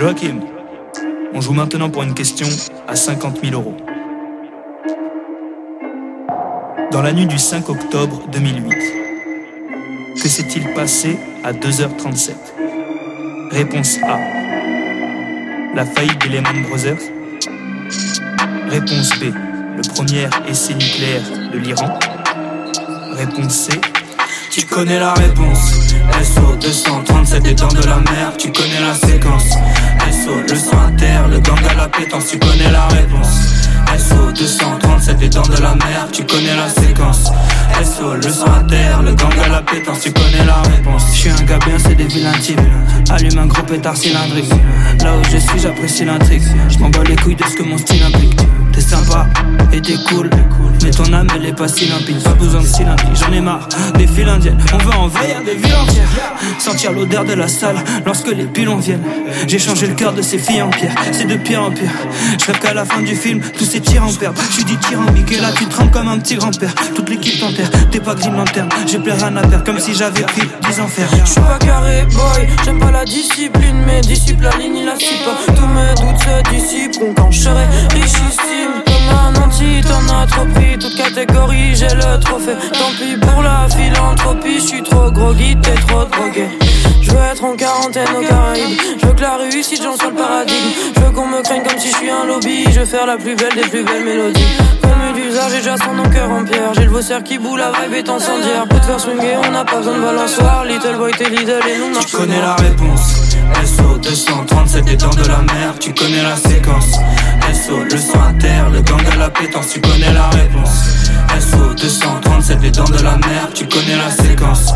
Joachim, on joue maintenant pour une question à 50 000 euros. Dans la nuit du 5 octobre 2008, que s'est-il passé à 2h37 Réponse A. La faillite des Lehman Brothers. Réponse B. Le premier essai nucléaire de l'Iran. Réponse C. Tu connais la réponse. SO 237 des dents de la mer, tu connais la séquence. Le sang à terre, le gang à la pétence, tu connais la réponse. SO 237 des dents de la mer, tu connais la séquence. SO le sang à terre, le gang à la pétence, tu connais la réponse. Je suis un gars bien, c'est des vilains types. Allume un gros pétard cylindrique. Là où je suis, j'apprécie l'intrigue. Je m'en bats les couilles de ce que mon style implique. T'es sympa et t'es cool. Mais ton âme elle est pas si limpide, pas besoin de cylindrique. J'en ai marre des files indiennes. On veut envahir des villes entières. Sentir l'odeur de la salle lorsque les pilons viennent. J'ai changé le cœur de ces filles en pierre. C'est de pire en pire. Je rêve qu'à la fin du film, tous ces tirs en perdent. Je suis dit tyrambique et là tu trembles comme un petit grand-père. Toute l'équipe t'enterre. T'es pas green lanterne. J'ai plus rien à perdre, comme si j'avais pris des enfers. Je suis pas carré boy, j'aime pas la discipline, mais disciple la ligne, il la suit pas. Tous mes doutes se dissiperont quand je serai richissime. Catégorie, j'ai le trophée. Tant pis pour la philanthropie, je suis trop groggy, t'es trop drogué. Je veux être en quarantaine aux Caraïbes. Je veux que la réussite, j'en sois le paradigme. Je veux qu'on me craigne comme si je suis un lobby. Je veux faire la plus belle des plus belles mélodies. Comme d'usage, j'ai déjà son nom cœur en pierre. J'ai le vaussaire qui boule, la vibe est incendiaire. Pour te faire swinguer, on n'a pas besoin de balançoire. Little boy, t'es Lidl et nous, Tu connais la réponse. SO 237 des dents de la mer, tu connais la séquence. SO le sang à terre, le gang à la pétence, tu connais la réponse. SO 237 des dents de la mer, tu connais la séquence.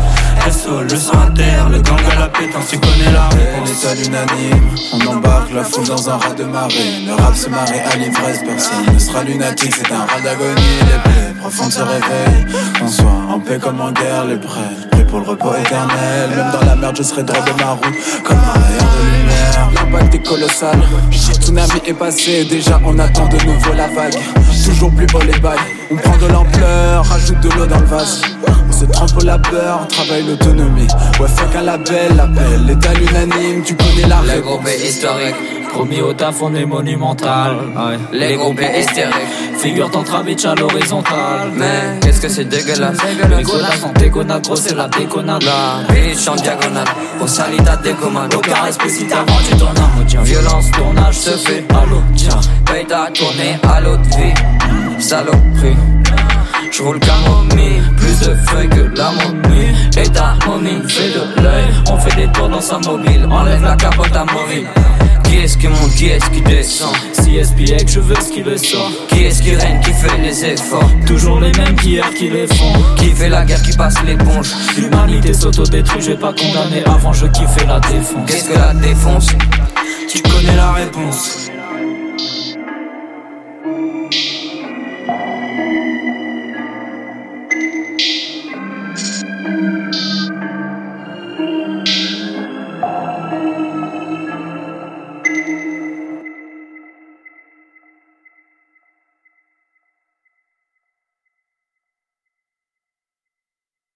SO le sang à terre, le gang à la pétence, tu connais la réponse. L'état unanime, on embarque la foule dans un rat de marée. Le rap se marie à l'ivresse, personne ne sera lunatique, c'est un rat d'agonie. Les plaies profondes se réveillent, on soit en paix comme en guerre, les prêts. Pour le repos éternel, même dans la merde, je serai droit de ma roue, comme un rayon de lumière. L'impact est colossal, tsunami est passé, déjà on attend de nouveau la vague. Toujours plus haut les bagues, on prend de l'ampleur, rajoute de l'eau dans le vase. On se trempe au labeur, on travaille l'autonomie. Ouais, fuck un label, l'appel est à l'unanime, tu connais la Les réponse. groupes historiques, promis au taf, on est monumental. Ouais. Les groupes hystériques, figure bitch à l'horizontale. Mais qu'est-ce que c'est dégueulasse? Le go, la santé, gros, c'est la déconnade. La bitch en diagonale, au salita décommande. Aucun respect si t'as vendu ton âme. Violence, tournage se fait à l'eau. Tiens, paye ta tournée à l'autre vie. Saloperie. Je roule camomille, plus de feuilles que la momie Et ta momie fait de l'œil. On fait des tours dans sa mobile, enlève la capote à Qui est-ce qui monte, qui est-ce qui descend? Si SPX, je veux ce qui le sort. Qui est-ce qui règne, qui fait les efforts? Toujours les mêmes qu'hier qui les font. Qui fait la guerre, qui passe l'éponge? L'humanité s'autodétruit, je vais pas condamner. Avant je kiffais la défense. Qu'est-ce que la défonce Tu connais la réponse.